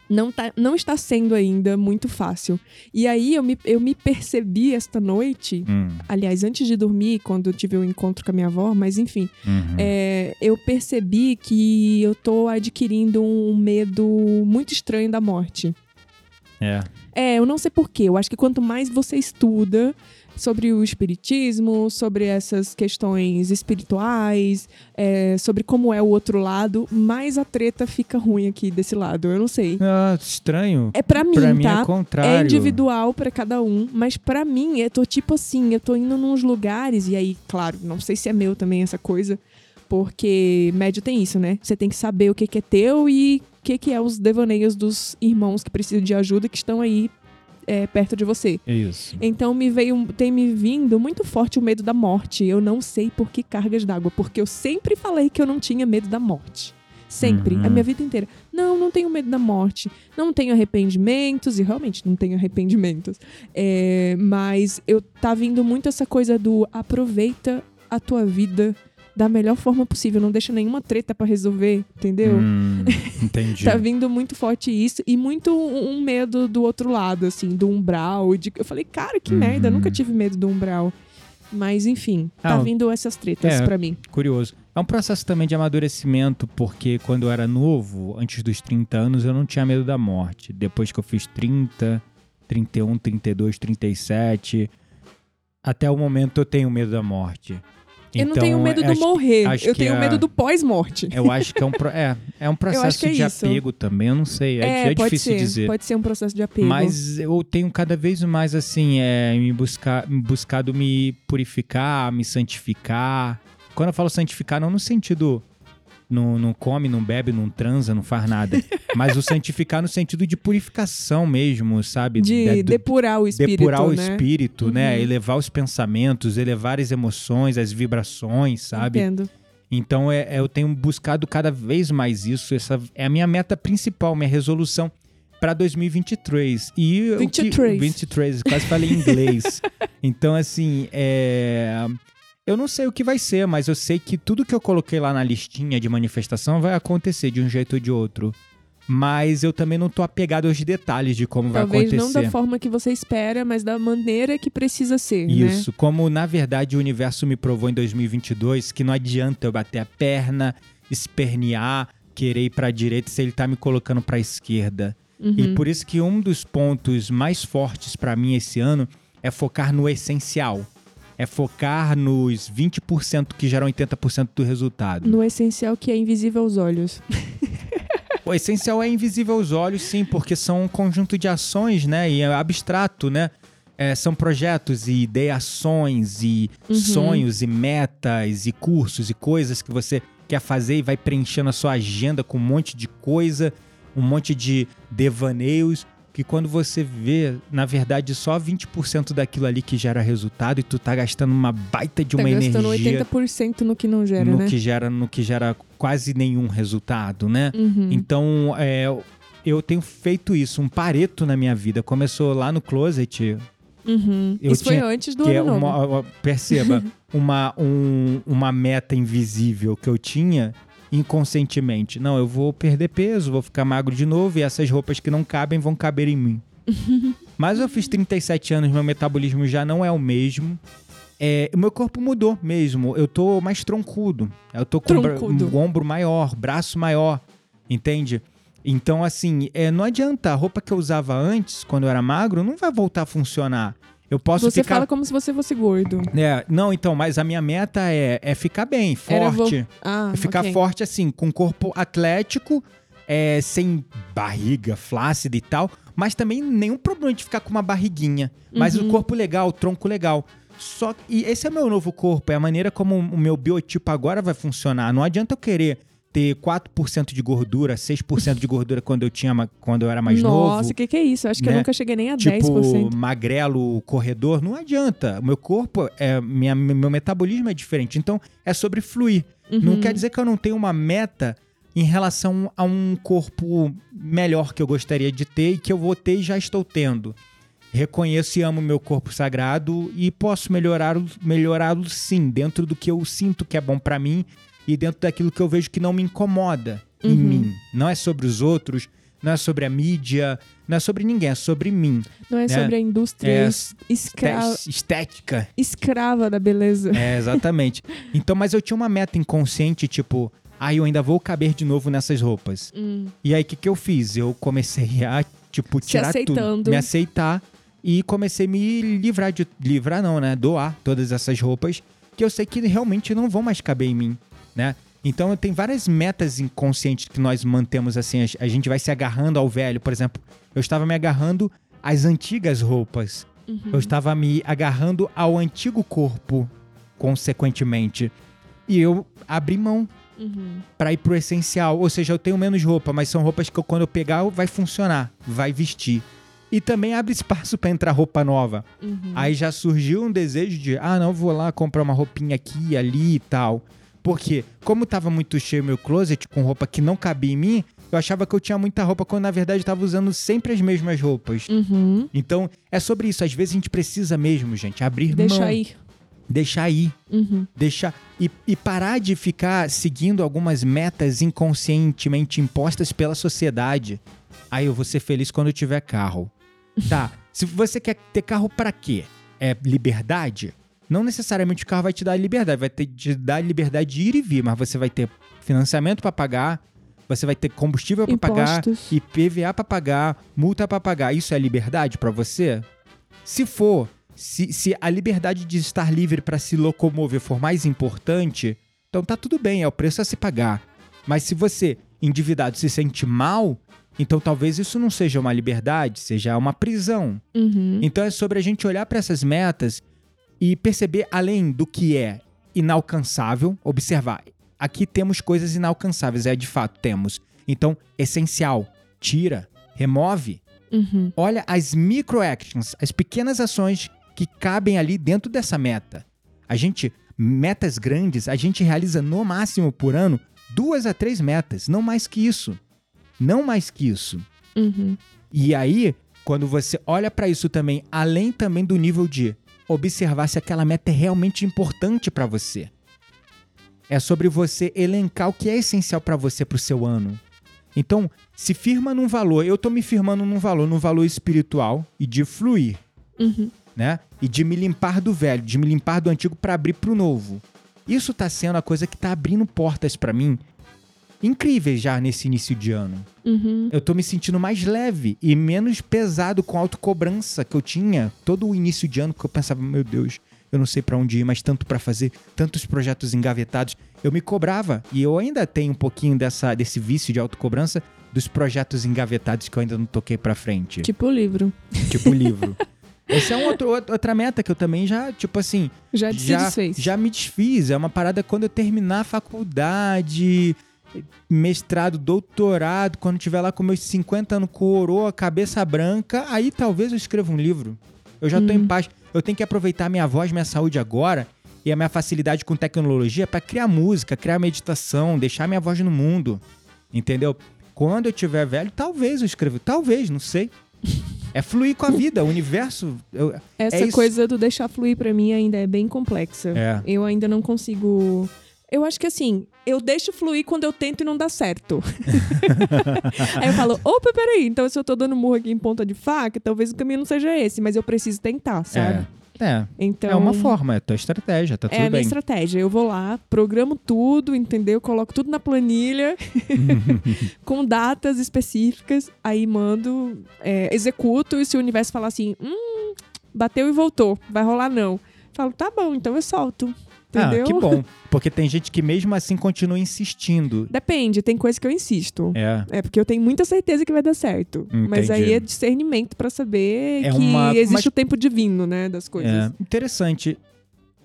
Não, tá, não está sendo ainda muito fácil. E aí eu me, eu me percebi esta noite, Hum. aliás, antes de dormir, quando eu tive o encontro com a minha avó, mas enfim, Uhum. é, eu percebi que eu tô adquirindo um medo muito estranho da morte. É. É, eu não sei porquê. Eu acho que quanto mais você estuda sobre o espiritismo, sobre essas questões espirituais, é, sobre como é o outro lado, mais a treta fica ruim aqui desse lado. Eu não sei. Ah, estranho. É pra mim, pra mim tá? é contrário. É individual pra cada um, mas pra mim, eu tô tipo assim, eu tô indo nos lugares, e aí, claro, não sei se é meu também essa coisa, porque médio tem isso, né? Você tem que saber o que, que é teu e o que, que é os devaneios dos irmãos que precisam de ajuda que estão aí é, perto de você. Isso. Então me veio, tem me vindo muito forte o medo da morte. Eu não sei por que cargas d'água, porque eu sempre falei que eu não tinha medo da morte. Sempre, Uhum. a minha vida inteira. Não, não tenho medo da morte. Não tenho arrependimentos, e realmente não tenho arrependimentos. É, mas eu tá vindo muito essa coisa do aproveita a tua vida da melhor forma possível, não deixa nenhuma treta pra resolver, entendeu? Hum, entendi. Tá vindo muito forte isso e muito um medo do outro lado, assim, do umbral. De... Eu falei, cara, que Uhum. merda, nunca tive medo do umbral. Mas enfim, tá Ah, vindo essas tretas é. pra mim. Curioso. É um processo também de amadurecimento, porque quando eu era novo, antes dos 30 anos, eu não tinha medo da morte. Depois que eu fiz 30, 31, 32, 37, até o momento eu tenho medo da morte. Eu não tenho medo do morrer, acho eu tenho a- medo do pós-morte. Eu acho que é um, é, é um processo é de isso. apego também, eu não sei. É, é pode difícil ser, dizer. Pode ser um processo de apego. Mas eu tenho cada vez mais, assim, é, me buscar, me buscado me purificar, me santificar. Quando eu falo santificar, não no sentido não, não come, não bebe, não transa, não faz nada. Mas o santificar no sentido de purificação mesmo, sabe? de É, do- depurar o espírito, depurar o né? espírito, né? Uhum. Elevar os pensamentos, elevar as emoções, as vibrações, sabe? Entendo. Então é, é- eu tenho buscado cada vez mais isso. Essa é a minha meta principal, minha resolução para 2023. E o que- 23. 23, quase falei em inglês. então, assim, é. Eu não sei o que vai ser, mas eu sei que tudo que eu coloquei lá na listinha de manifestação vai acontecer de um jeito ou de outro. Mas eu também não tô apegado aos detalhes de como Talvez vai não acontecer. da forma que você espera, mas da maneira que precisa ser, né? Isso, como na verdade o universo me provou em 2022 que não adianta eu bater a perna, espernear, querer ir pra direita se ele tá me colocando pra esquerda. Uhum. E por isso que um dos pontos mais fortes pra mim esse ano é focar no essencial. É focar nos 20% que geram 80% do resultado. No essencial que é invisível aos olhos. O essencial é invisível aos olhos, sim, porque são um conjunto de ações, né? E é abstrato, né? É, são projetos e ideações e Uhum. sonhos e metas e cursos e coisas que você quer fazer e vai preenchendo a sua agenda com um monte de coisa, um monte de devaneios, que quando você vê, na verdade, só 20% daquilo ali que gera resultado e tu tá gastando uma baita de tá uma gastando energia 80% no que não gera, no né? que gera no que gera quase nenhum resultado, né? Uhum. Então, é, eu tenho feito isso, um pareto na minha vida. Começou lá no closet, Uhum. Isso foi tinha- antes do que é ano uma, uma- perceba, uma, um- uma meta invisível que eu tinha inconscientemente. Não, eu vou perder peso, vou ficar magro de novo e essas roupas que não cabem vão caber em mim. Mas eu fiz 37 anos, meu metabolismo já não é o mesmo. É, o meu corpo mudou mesmo. Eu tô mais troncudo. Eu tô com o Troncudo. um ombro maior, braço maior, entende? Então, assim, é, não adianta. A roupa que eu usava antes, quando eu era magro, não vai voltar a funcionar. Eu posso Você ficar. fala como se você fosse gordo. É, não, então, mas a minha meta é, é ficar bem, Era vo- forte. Ah, É ficar ok. forte, assim, com corpo atlético, é, sem barriga flácida e tal, mas também nenhum problema de ficar com uma barriguinha. Mas Uhum. o corpo legal, o tronco legal. Só e esse é o meu novo corpo, é a maneira como o meu biotipo agora vai funcionar. Não adianta eu querer ter 4% de gordura, 6% de gordura quando eu tinha quando eu era mais Nossa, novo. o que, que é isso? Acho que eu né? nunca cheguei nem a Tipo, 10%. magrelo, corredor, não adianta. O meu corpo, é, minha, meu metabolismo é diferente. Então, é sobre fluir. Não Uhum. quer dizer que eu não tenho uma meta em relação a um corpo melhor que eu gostaria de ter e que eu vou ter e já estou tendo. Reconheço e amo meu corpo sagrado e posso melhorá-lo melhorá-lo sim, dentro do que eu sinto que é bom pra mim e dentro daquilo que eu vejo que não me incomoda em Uhum. mim. Não é sobre os outros, não é sobre a mídia, não é sobre ninguém, é sobre mim. Não é né? sobre a indústria É Este- Estética. escrava da beleza. É, exatamente. então, mas eu tinha uma meta inconsciente, tipo, ah, eu ainda vou caber de novo nessas roupas. Hum. E aí, o que, que eu fiz? Eu comecei a, tipo, tirar aceitando. tudo. Me aceitar. E comecei a me livrar de... Livrar não, né? Doar todas essas roupas que eu sei que realmente não vão mais caber em mim, né? Então, tem várias metas inconscientes que nós mantemos assim. a- gente vai se agarrando ao velho. Por exemplo, eu estava me agarrando às antigas roupas. Uhum. Eu estava me agarrando ao antigo corpo, consequentemente. E eu abri mão Uhum. pra ir pro essencial. Ou seja, eu tenho menos roupa, mas são roupas que eu, quando eu pegar vai funcionar, vai vestir. E também abre espaço pra entrar roupa nova. Uhum. Aí já surgiu um desejo de, ah, não, vou lá comprar uma roupinha aqui ali e tal. Porque, como tava muito cheio meu closet com roupa que não cabia em mim, eu achava que eu tinha muita roupa quando na verdade eu tava usando sempre as mesmas roupas. Uhum. Então, é sobre isso. Às vezes a gente precisa mesmo, gente, abrir Deixa mão. aí. Deixar ir. Uhum. Deixar. E, e parar de ficar seguindo algumas metas inconscientemente impostas pela sociedade. Aí eu vou ser feliz quando eu tiver carro. Tá. Se você quer ter carro para quê? É liberdade? Não necessariamente o carro vai te dar liberdade, vai ter, te dar liberdade de ir e vir, mas você vai ter financiamento para pagar, você vai ter combustível para pagar. IPVA para pagar, multa para pagar. Isso é liberdade para você? Se for, se, se a liberdade de estar livre para se locomover for mais importante, então tá tudo bem, é o preço a se pagar. Mas se você, endividado, se sente mal, então talvez isso não seja uma liberdade, seja uma prisão. Uhum. Então é sobre a gente olhar para essas metas e perceber além do que é inalcançável, observar. Aqui temos coisas inalcançáveis, é de fato temos. Então, essencial, tira, remove. Uhum. Olha as micro actions, as pequenas ações que cabem ali dentro dessa meta. A gente, metas grandes, a gente realiza no máximo por ano duas a três metas, não mais que isso. Não mais que isso. Uhum. E aí, quando você olha para isso também, além também do nível de observar se aquela meta é realmente importante para você. É sobre você elencar o que é essencial para você pro seu ano. Então, se firma num valor, eu tô me firmando num valor, num valor espiritual e de fluir, Uhum. né? E de me limpar do velho, de me limpar do antigo para abrir pro novo. Isso tá sendo a coisa que tá abrindo portas para mim incríveis já nesse início de ano. Uhum. Eu tô me sentindo mais leve e menos pesado com a autocobrança que eu tinha todo o início de ano, que eu pensava, meu Deus, eu não sei pra onde ir, mas tanto pra fazer, tantos projetos engavetados. Eu me cobrava e eu ainda tenho um pouquinho dessa, desse vício de autocobrança dos projetos engavetados que eu ainda não toquei pra frente, Tipo o livro. tipo livro. Essa é um outro, outra meta que eu também já, tipo assim, Já, já, já me desfiz. É uma parada quando eu terminar a faculdade, mestrado, doutorado, quando tiver lá com meus 50 anos, coroa, cabeça branca, aí talvez eu escreva um livro. Eu já tô em paz. Eu tenho que aproveitar minha voz, minha saúde agora e a minha facilidade com tecnologia para criar música, criar meditação, deixar minha voz no mundo. Entendeu? Quando eu tiver velho, talvez eu escreva. Talvez, não sei. É fluir com a vida, o universo. eu- Essa é coisa do deixar fluir pra mim ainda é bem complexa. É. Eu ainda não consigo. Eu acho que assim, eu deixo fluir quando eu tento e não dá certo. Aí eu falo, opa, peraí, então se eu tô dando murro aqui em ponta de faca, talvez o caminho não seja esse, mas eu preciso tentar, sabe? É. É. Então, É uma forma, é a tua estratégia, tá É tudo a minha bem. estratégia. Eu vou lá, programo tudo, entendeu? Coloco tudo na planilha, com datas específicas, aí mando, é, executo, e se o universo falar assim, hum, bateu e voltou, vai rolar não. Falo, tá bom, então eu solto. Entendeu? Ah, que bom. Porque tem gente que mesmo assim continua insistindo. Depende, tem coisa que eu insisto. É. É porque eu tenho muita certeza que vai dar certo. Mas aí Entendi. é discernimento pra saber É que uma- existe mas- o tempo divino, né, das coisas. é. Interessante.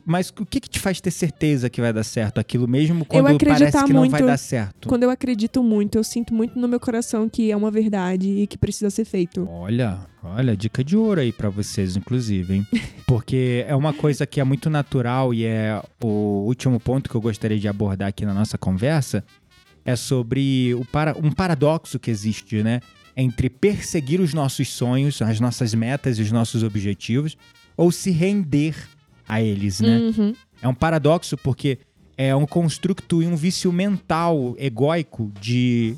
Mas o que, que te faz ter certeza que vai dar certo aquilo mesmo quando parece que não vai dar certo? Quando eu acredito muito, eu sinto muito no meu coração que é uma verdade e que precisa ser feito. Olha, olha, dica de ouro aí pra vocês, inclusive, hein? Porque é uma coisa que é muito natural e é o último ponto que eu gostaria de abordar aqui na nossa conversa é sobre o para, um paradoxo que existe, né? Entre perseguir os nossos sonhos, as nossas metas e os nossos objetivos, ou se render a eles, né? Uhum. É um paradoxo porque é um construto e um vício mental egóico de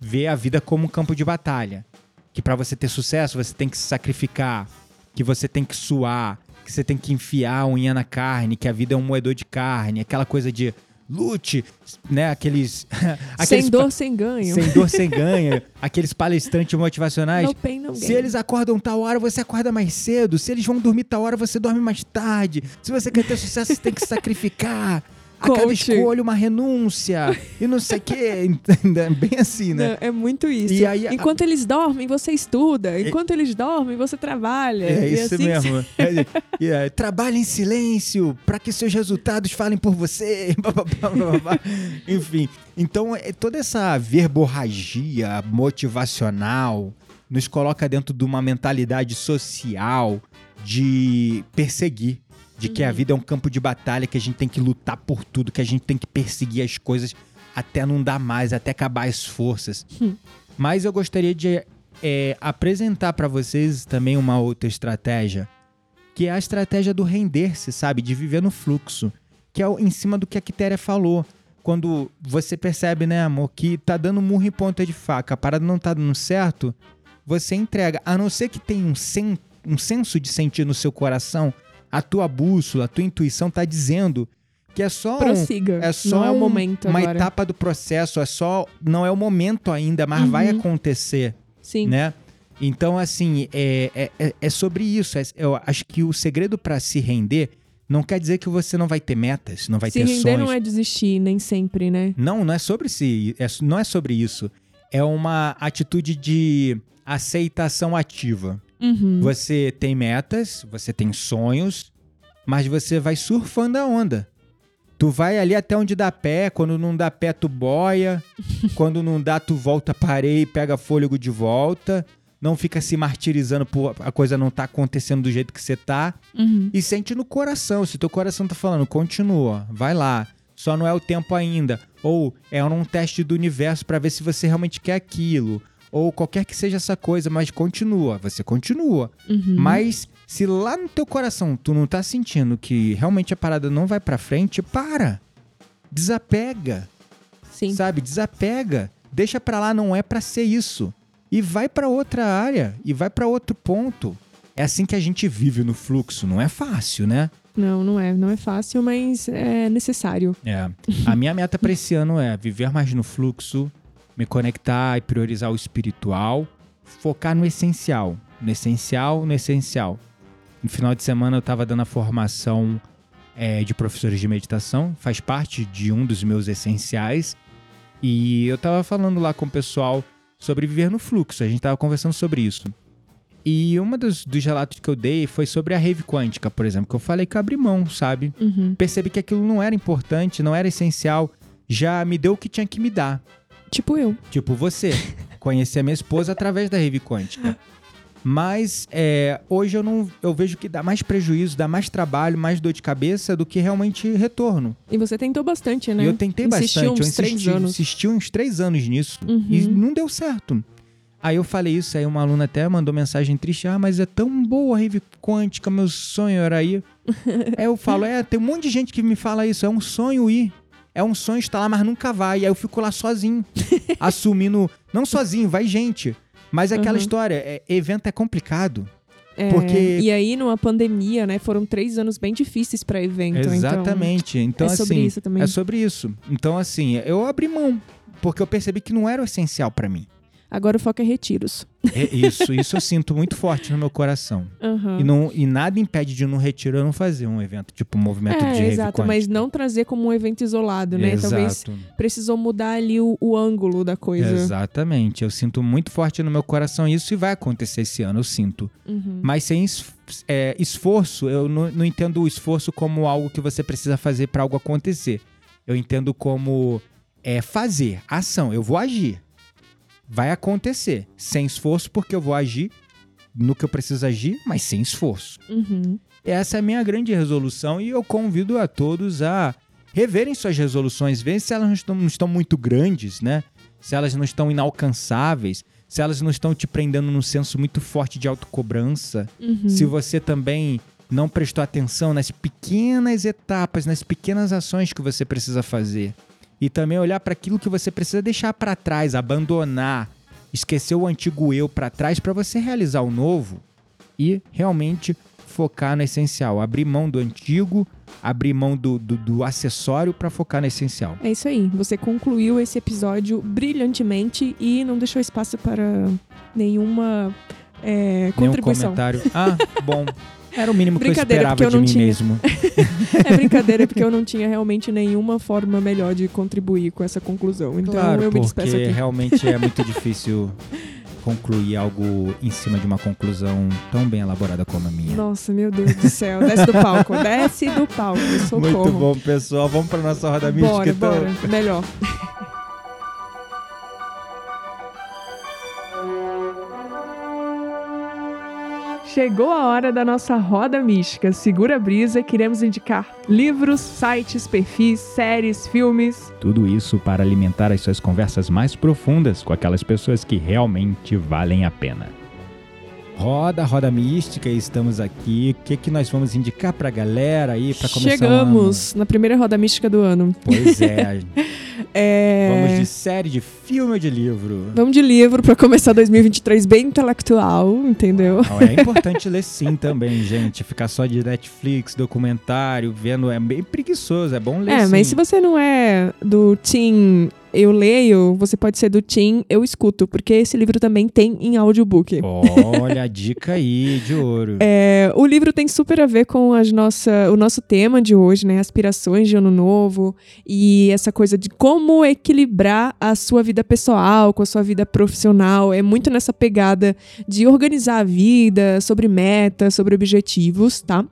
ver a vida como um campo de batalha. Que pra você ter sucesso, você tem que se sacrificar, que você tem que suar, que você tem que enfiar a unha na carne, que a vida é um moedor de carne, aquela coisa de lute, né? Aqueles. aqueles Sem dor, sem ganho. sem dor, sem ganho. aqueles palestrantes motivacionais. No pain, no. Se eles acordam tal hora, você acorda mais cedo. Se eles vão dormir tal hora, você dorme mais tarde. Se você quer ter sucesso, você tem que sacrificar. A cada escolha, uma renúncia. E não sei o quê. Entende? Bem assim, né? Não, é muito isso. E aí, a- Enquanto eles dormem, você estuda. Enquanto eles dormem, você trabalha. É E isso assim mesmo. É, e é, trabalhe em silêncio para que seus resultados falem por você. Enfim, então é, toda essa verborragia motivacional nos coloca dentro de uma mentalidade social de perseguir, de que a vida é um campo de batalha, que a gente tem que lutar por tudo, que a gente tem que perseguir as coisas até não dar mais, até acabar as forças. Mas eu gostaria de é, apresentar para vocês também uma outra estratégia que é a estratégia do render-se, sabe? De viver no fluxo. Que é em cima do que a Quitéria falou. Quando você percebe, né, amor, que tá dando murro em ponta de faca, a parada não tá dando certo, você entrega. A não ser que tenha um, sen um senso de sentir no seu coração, a tua bússola, a tua intuição tá dizendo que é só Prossiga. Um, é só é o um- momento uma agora. etapa do processo, é só não é o momento ainda, mas vai Uhum. acontecer Sim. né? Então, assim, é, é, é- é sobre isso. É- eu acho que o segredo pra se render não quer dizer que você não vai ter metas, não vai Se ter render sonhos. não é desistir, nem sempre, né? Não, não é sobre si, é, não é sobre isso. É uma atitude de aceitação ativa. Uhum. Você tem metas, você tem sonhos, mas você vai surfando a onda. Tu vai ali até onde dá pé, quando não dá pé tu boia, quando não dá tu volta para areia e pega fôlego de volta. Não fica se martirizando por a coisa não tá acontecendo do jeito que você tá. Uhum. E sente no coração, se teu coração tá falando, continua, vai lá. Só não é o tempo ainda. Ou é um teste do universo pra ver se você realmente quer aquilo. Ou qualquer que seja essa coisa, mas continua, você continua. Uhum. Mas se lá no teu coração tu não tá sentindo que realmente a parada não vai pra frente, para. Desapega, Sim. sabe? Desapega. Deixa pra lá, não é pra ser isso. E vai pra outra área, e vai pra outro ponto. É assim que a gente vive no fluxo, não é fácil, né? Não, não é. Não é fácil, mas é necessário. É. A minha meta pra esse ano é viver mais no fluxo, me conectar e priorizar o espiritual, focar no essencial. No essencial, no essencial. No final de semana eu tava dando a formação é, de professores de meditação, faz parte de um dos meus essenciais. E eu tava falando lá com o pessoal sobre viver no fluxo, a gente tava conversando sobre isso. E um dos, dos relatos que eu dei foi sobre a rave quântica, por exemplo, que eu falei que eu abri mão, sabe? Uhum. percebi que aquilo não era importante, não era essencial, já me deu o que tinha que me dar. Tipo eu. Tipo você, conheci a minha esposa através da Rave Quântica. Mas é, hoje eu não eu vejo que dá mais prejuízo, dá mais trabalho, mais dor de cabeça do que realmente retorno. E você tentou bastante, né? E eu tentei Insistiu bastante, uns eu três insisti, anos. insisti uns três anos nisso Uhum. e não deu certo. Aí eu falei isso, aí uma aluna até mandou mensagem triste, ah, mas é tão boa a Rave Quântica, meu sonho era ir. aí eu falo, é, tem um monte de gente que me fala isso, é um sonho ir. É um sonho estar lá, mas nunca vai. E aí eu fico lá sozinho, assumindo, não sozinho, vai gente. Mas é aquela Uhum. história, é, evento é complicado. É, Porque- E aí, numa pandemia, né? Foram três anos bem difíceis pra evento. então Exatamente. Então, é sobre assim, isso também. É sobre isso. Então, assim, eu abri mão. Porque eu percebi que não era o essencial pra mim. Agora o foco é retiros. É isso, isso eu sinto muito forte no meu coração. Aham. E, não, e nada impede de no retiro eu não fazer um evento, tipo um movimento de É, rave exato, mas não trazer como um evento isolado, né? Talvez Exato. precisou mudar ali o, o ângulo da coisa. Exatamente. Eu sinto muito forte no meu coração isso e vai acontecer esse ano, eu sinto. Uhum. Mas sem é, esforço, eu não, não entendo o esforço como algo que você precisa fazer pra algo acontecer. Eu entendo como é, fazer, ação. Eu vou agir. Vai acontecer. Sem esforço, porque eu vou agir no que eu preciso agir, mas sem esforço. Uhum. Essa é a minha grande resolução e eu convido a todos a reverem suas resoluções, verem se elas não estão, não estão muito grandes, né? Se elas não estão inalcançáveis, se elas não estão te prendendo num senso muito forte de autocobrança, Uhum. se você também não prestou atenção nas pequenas etapas, nas pequenas ações que você precisa fazer. E também olhar para aquilo que você precisa deixar para trás, abandonar, esquecer o antigo eu para trás para você realizar o novo e realmente focar no essencial, abrir mão do antigo, abrir mão do, do, do acessório para focar no essencial. É isso aí. Você concluiu esse episódio brilhantemente e não deixou espaço para nenhuma é, Nenhum contribuição. comentário. Ah, bom. Era o mínimo que eu esperava eu de não mim tinha. mesmo. É brincadeira, porque eu não tinha realmente nenhuma forma melhor de contribuir com essa conclusão. Então claro, eu me despeço porque aqui. realmente é muito difícil concluir algo em cima de uma conclusão tão bem elaborada como a minha. Nossa, meu Deus do céu. Desce do palco. Desce do palco. Socorro. Muito bom, pessoal. Vamos para nossa roda mística, Bora, então. bora. Melhor. Chegou a hora da nossa roda mística. Segura a brisa, queremos indicar livros, sites, perfis, séries, filmes. Tudo isso para alimentar as suas conversas mais profundas com aquelas pessoas que realmente valem a pena. Roda, roda mística, estamos aqui. O que, que nós vamos indicar pra galera aí pra começar Chegamos na primeira roda mística do ano. Pois é. É, Vamos de série, de filme ou de livro? Vamos de livro pra começar 2023 bem intelectual, entendeu? Não, é importante ler sim também, gente. Ficar só de Netflix, documentário, vendo é bem preguiçoso. É bom ler É, sim. mas se você não é do Team Eu Leio, você pode ser do Team Eu Escuto, porque esse livro também tem em audiobook. Olha a dica aí de ouro. É, o livro tem super a ver com as nossa, o nosso tema de hoje, né? Aspirações de ano novo e essa coisa de como equilibrar a sua vida pessoal com a sua vida profissional. É muito nessa pegada de organizar a vida, sobre metas, sobre objetivos, tá?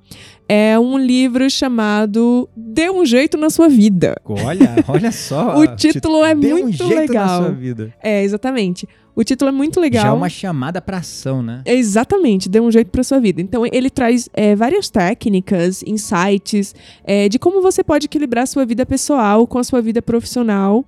É um livro chamado Dê um Jeito na Sua Vida. Olha, olha só. O título é Dê um muito jeito legal. Na sua vida. É, exatamente. O título é muito legal. Já é uma chamada pra ação, né? Exatamente, dê um jeito para sua vida. Então, ele traz é, várias técnicas, insights é, de como você pode equilibrar sua vida pessoal com a sua vida profissional.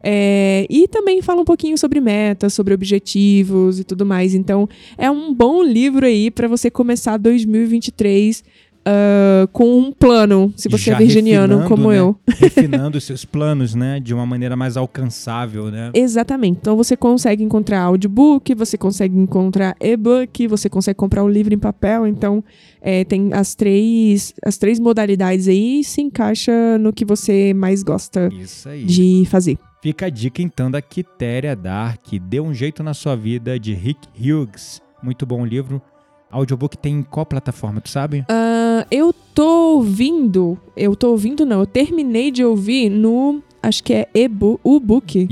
É, e também fala um pouquinho sobre metas, sobre objetivos e tudo mais. Então, é um bom livro aí para você começar 2023 ah, com um plano, se você Já é virginiano como né? eu. Refinando os seus planos, né? De uma maneira mais alcançável, né? Exatamente. Então você consegue encontrar audiobook, você consegue encontrar e-book, você consegue comprar o livro em papel. Então é, tem as três, as três modalidades aí e se encaixa no que você mais gosta Isso aí. de fazer. Fica a dica então da Quitéria Dark, Dê um Jeito na Sua Vida, de Rick Hughes. Muito bom livro. Audiobook tem em qual plataforma, tu sabe? Ah, eu tô ouvindo, eu tô ouvindo não, eu terminei de ouvir no, acho que é e-book, u-book.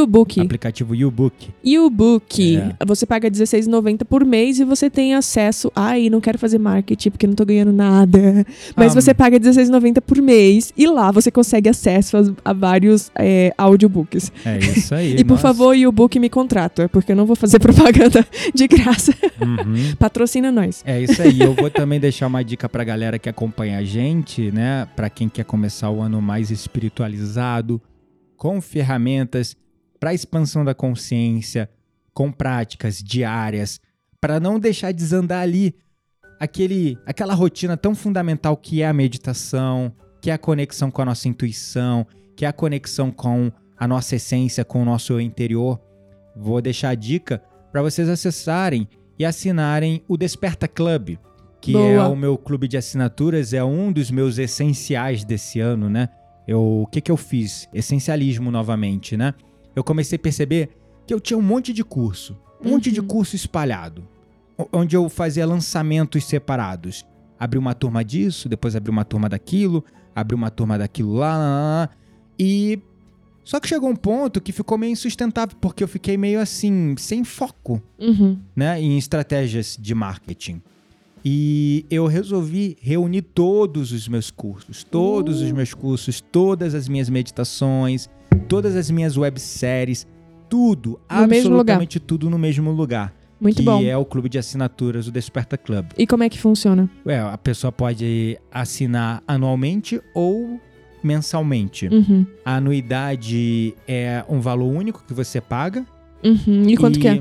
U-book. Aplicativo U-Book. U-Book. É. Você paga R$16,90 por mês e você tem acesso. Ai, não quero fazer marketing porque não tô ganhando nada. Mas Ah, você paga R$16,90 por mês e lá você consegue acesso a, a vários é, audiobooks. É isso aí. E por nossa. favor, U-Book me contrata, porque eu não vou fazer propaganda de graça. Uhum. Patrocina nós. É isso aí. Eu vou também deixar uma dica pra galera que acompanha a gente, né? Pra quem quer começar o ano mais espiritualizado, com ferramentas para expansão da consciência, com práticas diárias, para não deixar desandar ali aquele, aquela rotina tão fundamental que é a meditação, que é a conexão com a nossa intuição, que é a conexão com a nossa essência, com o nosso interior. Vou deixar a dica para vocês acessarem e assinarem o Desperta Club, que é Boa. o meu clube de assinaturas, é um dos meus essenciais desse ano, né? Eu, o que que eu fiz? Essencialismo novamente, né? Eu comecei a perceber que eu tinha um monte de curso, um monte de Uhum. curso espalhado, onde eu fazia lançamentos separados. Abri uma turma disso, depois abri uma turma daquilo, abri uma turma daquilo lá, lá, lá, lá. e só que chegou um ponto que ficou meio insustentável, porque eu fiquei meio assim, sem foco Uhum. né, em estratégias de marketing. E eu resolvi reunir todos os meus cursos, todos Uh. os meus cursos, todas as minhas meditações, todas as minhas webséries, tudo, No absolutamente tudo no mesmo lugar. Muito que bom. é o clube de assinaturas, o Desperta Club. E como é que funciona? Ué, a pessoa pode assinar anualmente ou mensalmente. Uhum. A anuidade é um valor único que você paga Uhum. E quanto que é?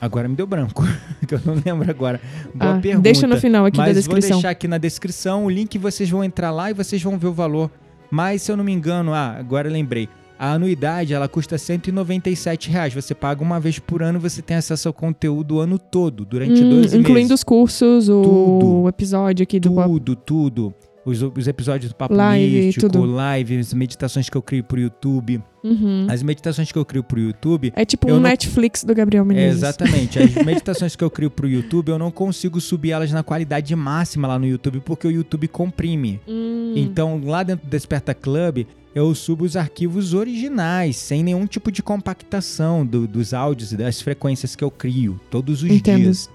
Agora me deu branco, que eu não lembro agora. Boa Ah, pergunta. deixa no final aqui da Mas vou descrição. deixar aqui na descrição o link, vocês vão entrar lá e vocês vão ver o valor. Mas se eu não me engano, ah, agora lembrei. A anuidade, ela custa 197 reais. Você paga uma vez por ano, você tem acesso ao conteúdo o ano todo, durante Hum, 12 incluindo meses. os cursos, o Tudo. episódio aqui do. Tudo, tudo. Os, os episódios do Papo Live, Místico, tudo. live, as meditações que eu crio pro YouTube. Uhum. As meditações que eu crio pro YouTube, É tipo um não- Netflix do Gabriel É, Menezes. exatamente. As meditações que eu crio pro YouTube, eu não consigo subir elas na qualidade máxima lá no YouTube, porque o YouTube comprime. Hum. Então, lá dentro do Desperta Club, eu subo os arquivos originais, sem nenhum tipo de compactação do- dos áudios e das frequências que eu crio, todos os Entendo. dias.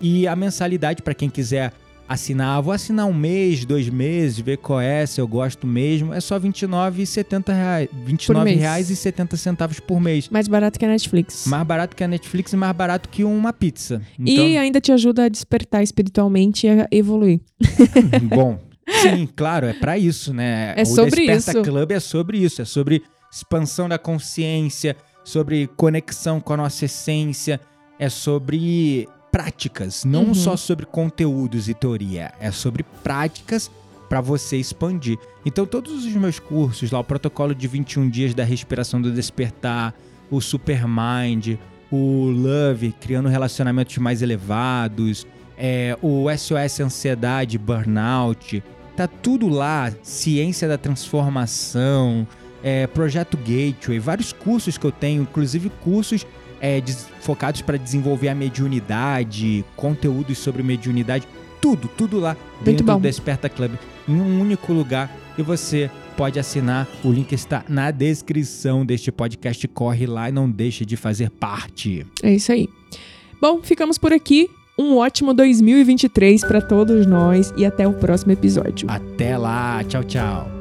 E a mensalidade, para quem quiser assinar, vou assinar um mês, dois meses, ver qual é, se eu gosto mesmo, é só 29,70 reais, R$ 29 mês. reais e 70 centavos por mês. Mais barato que a Netflix. Mais barato que a Netflix e mais barato que uma pizza. Então, E ainda te ajuda a despertar espiritualmente e a evoluir. bom, sim, claro, é pra isso, né? É o sobre Desperta isso. Club é sobre isso, é sobre expansão da consciência, sobre conexão com a nossa essência, é sobre práticas, não Uhum. só sobre conteúdos e teoria, é sobre práticas para você expandir. Então, todos os meus cursos lá, o protocolo de 21 dias da respiração do despertar, o Supermind, o Love, criando relacionamentos mais elevados, é, o SOS Ansiedade, Burnout, tá tudo lá, Ciência da Transformação, é, Projeto Gateway, vários cursos que eu tenho, inclusive cursos é, focados para desenvolver a mediunidade, conteúdos sobre mediunidade, tudo, tudo lá dentro bom. do Desperta Club, em um único lugar. E você pode assinar, o link está na descrição deste podcast. Corre lá e não deixe de fazer parte. É isso aí. Bom, ficamos por aqui. Um ótimo 2023 para todos nós e até o próximo episódio. Até lá, tchau, tchau.